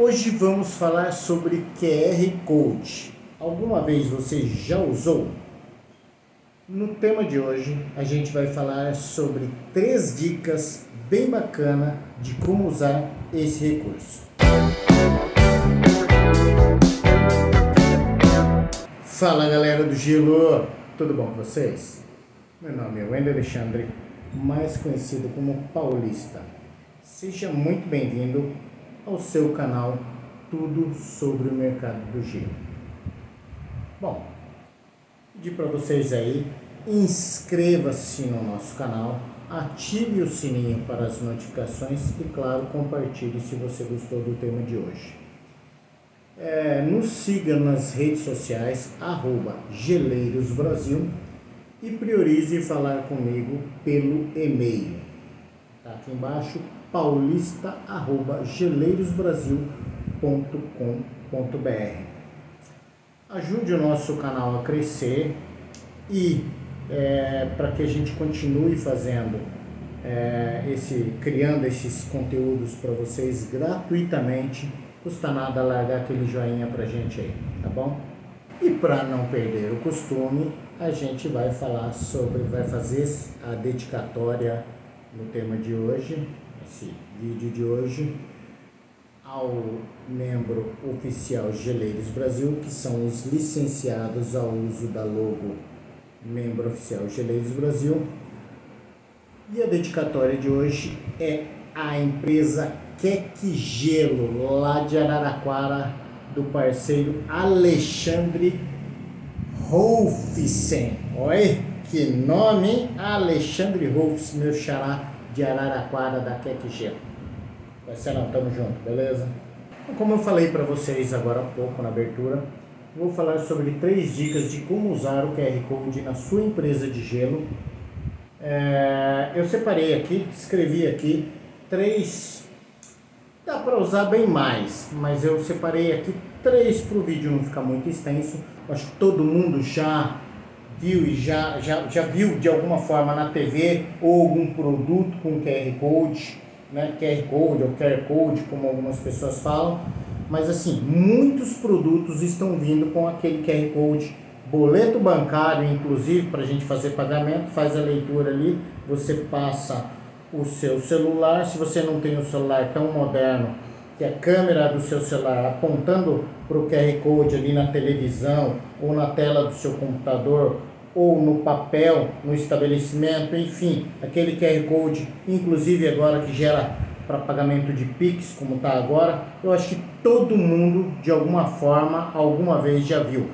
Hoje vamos falar sobre QR Code. Alguma vez você já usou? No tema de hoje, a gente vai falar sobre três dicas bem bacana de como usar esse recurso. Fala galera do Gelo, tudo bom com vocês? Meu nome é Wendel Alexandre, mais conhecido como Paulista. Seja muito bem-vindo ao seu canal Tudo sobre o Mercado do Gelo. Bom, pedir para vocês aí, inscreva-se no nosso canal, ative o sininho para as notificações e, claro, compartilhe se você gostou do tema de hoje. É, nos siga nas redes sociais, arroba Geleiros Brasil e priorize falar comigo pelo e-mail. Tá aqui embaixo, paulista.geleirosbrasil.com.br. Ajude o nosso canal a crescer e é, para que a gente continue fazendo é, esse, criando esses conteúdos para vocês gratuitamente, custa nada largar aquele joinha para gente aí, tá bom? E para não perder o costume, a gente vai falar sobre, vai fazer a dedicatória no tema de hoje, esse vídeo de hoje, ao membro oficial Geleiros Brasil, que são os licenciados ao uso da logo membro oficial Geleiros Brasil. E a dedicatória de hoje é a empresa Queque Gelo, lá de Araraquara, do parceiro Alexandre Rolfsen. Oi, que nome, hein? Alexandre Rolfsen, meu xará de Araraquara da Gelo. Vai ser não, tamo junto, beleza? Como eu falei para vocês agora há pouco na abertura, vou falar sobre três dicas de como usar o QR Code na sua empresa de gelo. É, eu separei aqui, escrevi aqui três. Dá para usar bem mais, mas eu separei aqui três para o vídeo não ficar muito extenso. Acho que todo mundo já viu e já, já, já viu de alguma forma na TV ou algum produto com QR Code, né? QR Code ou QR Code, como algumas pessoas falam. Mas assim, muitos produtos estão vindo com aquele QR Code, boleto bancário, inclusive, para a gente fazer pagamento, faz a leitura ali, você passa o seu celular, se você não tem um celular tão moderno, que a câmera do seu celular apontando para o QR Code ali na televisão, ou na tela do seu computador, ou no papel, no estabelecimento, enfim, aquele QR Code, inclusive agora que gera para pagamento de Pix, como está agora, eu acho que todo mundo, de alguma forma, alguma vez já viu.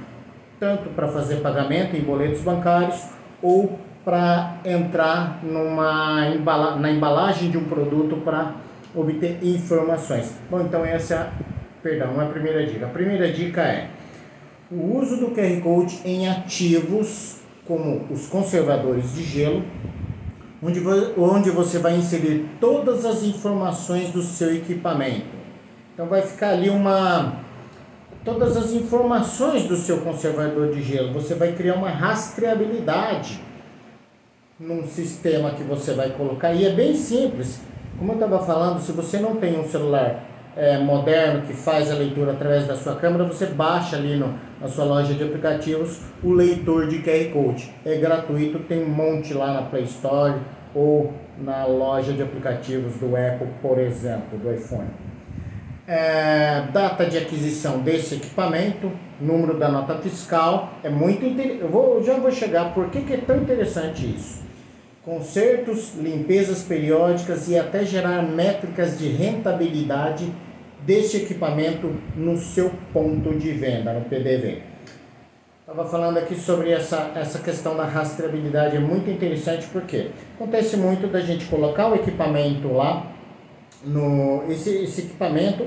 Tanto para fazer pagamento em boletos bancários ou para entrar numa embala na embalagem de um produto para obter informações. Bom, então essa, perdão, é a primeira dica. A primeira dica é o uso do QR Code em ativos como os conservadores de gelo onde, onde você vai inserir todas as informações do seu equipamento. Então vai ficar ali uma todas as informações do seu conservador de gelo. Você vai criar uma rastreabilidade num sistema que você vai colocar e é bem simples. Como eu estava falando, se você não tem um celular é, moderno que faz a leitura através da sua câmera, você baixa ali no, na sua loja de aplicativos o leitor de QR Code. É gratuito, tem um monte lá na Play Store ou na loja de aplicativos do Apple, por exemplo, do iPhone. É, data de aquisição desse equipamento, número da nota fiscal, é muito interessante. Eu vou, já vou chegar por que, que é tão interessante isso. Consertos, limpezas periódicas e até gerar métricas de rentabilidade desse equipamento no seu ponto de venda, no PDV. Estava falando aqui sobre essa, essa questão da rastreabilidade, é muito interessante porque acontece muito da gente colocar o equipamento lá, no, esse, esse equipamento,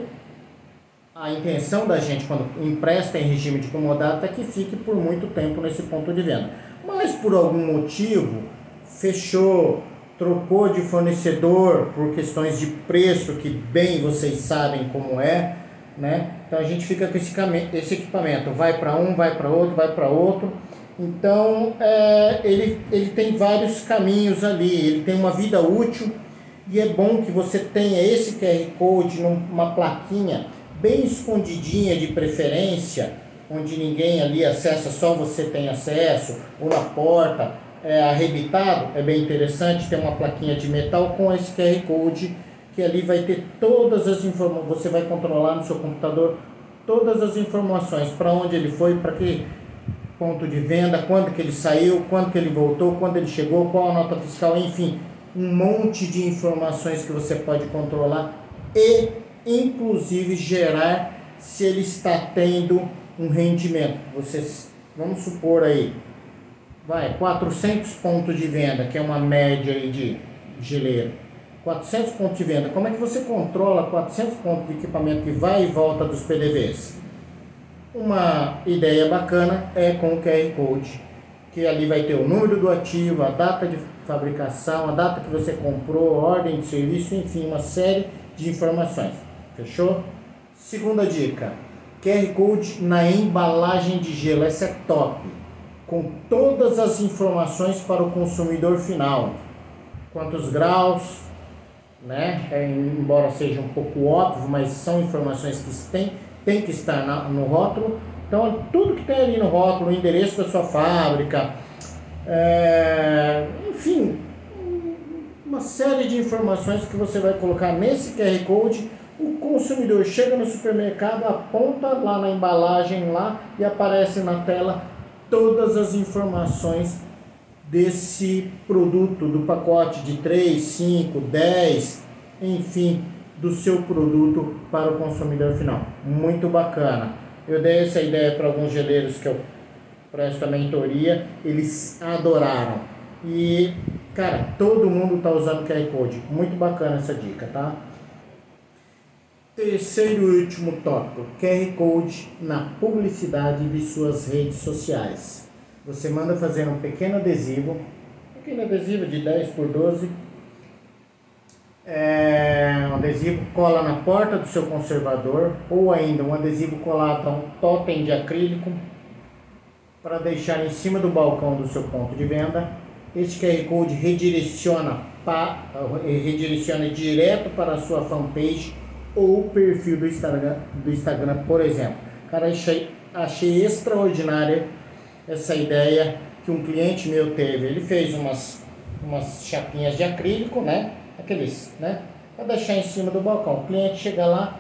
a intenção da gente quando empresta em regime de comodato é que fique por muito tempo nesse ponto de venda. Mas por algum motivo fechou, trocou de fornecedor por questões de preço, que bem vocês sabem como é, né? Então a gente fica com esse, equipamento, vai para um, vai para outro, vai para outro. Então é, ele, ele tem vários caminhos ali, ele tem uma vida útil e é bom que você tenha esse QR Code numa plaquinha bem escondidinha de preferência, onde ninguém ali acessa, só você tem acesso, ou na porta, é, arrebitado, é bem interessante, tem uma plaquinha de metal com esse QR Code, que ali vai ter todas as informações, você vai controlar no seu computador todas as informações, para onde ele foi, para que ponto de venda, quando que ele saiu, quando que ele voltou, quando ele chegou, qual a nota fiscal, enfim, um monte de informações que você pode controlar e inclusive gerar se ele está tendo um rendimento. Você, vamos supor aí, vai, 400 pontos de venda, que é uma média aí de geleiro. 400 pontos de venda. Como é que você controla 400 pontos de equipamento que vai e volta dos PDVs? Uma ideia bacana é com o QR Code, que ali vai ter o número do ativo, a data de fabricação, a data que você comprou, ordem de serviço, enfim, uma série de informações. Fechou? Segunda dica: QR Code na embalagem de gelo. Essa é top. Com todas as informações para o consumidor final. Quantos graus, né? É, embora seja um pouco óbvio, mas são informações que tem, tem que estar na, no rótulo. Então, tudo que tem ali no rótulo, o endereço da sua fábrica, é, enfim, uma série de informações que você vai colocar nesse QR Code. O consumidor chega no supermercado, aponta lá na embalagem lá e aparece na tela todas as informações desse produto, do pacote de 3, 5, 10, enfim, do seu produto para o consumidor final. Muito bacana. Eu dei essa ideia para alguns geleiros que eu presto a mentoria, eles adoraram. E, cara, todo mundo está usando QR Code. Muito bacana essa dica, tá? Terceiro e último tópico: QR Code na publicidade de suas redes sociais. Você manda fazer um pequeno adesivo, pequeno adesivo de 10 por 12. É, um adesivo cola na porta do seu conservador ou ainda um adesivo colado a um totem de acrílico para deixar em cima do balcão do seu ponto de venda. Este QR Code redireciona, pa, redireciona direto para a sua fanpage ou perfil do Instagram, do Instagram por exemplo. Cara, achei, achei extraordinária essa ideia que um cliente meu teve. Ele fez umas, umas chapinhas de acrílico, né? Aqueles, né? Para deixar em cima do balcão. O cliente chega lá,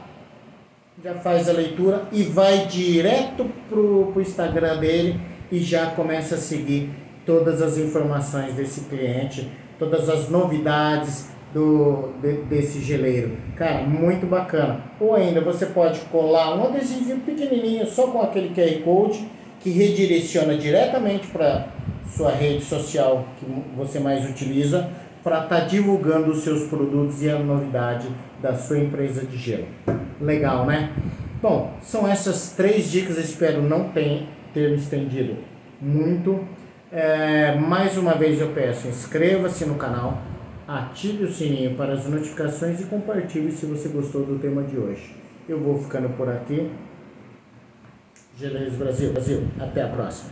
já faz a leitura e vai direto pro, pro Instagram dele e já começa a seguir todas as informações desse cliente, todas as novidades do, de, desse geleiro. Cara, muito bacana. Ou ainda você pode colar um adesivo pequenininho só com aquele QR Code que redireciona diretamente para sua rede social que você mais utiliza para estar tá divulgando os seus produtos e a novidade da sua empresa de gelo. Legal, né? Bom, são essas três dicas, espero não ter, ter estendido muito. É, mais uma vez eu peço, inscreva-se no canal, ative o sininho para as notificações e compartilhe se você gostou do tema de hoje. Eu vou ficando por aqui. Geleiros Brasil. Brasil. Até a próxima.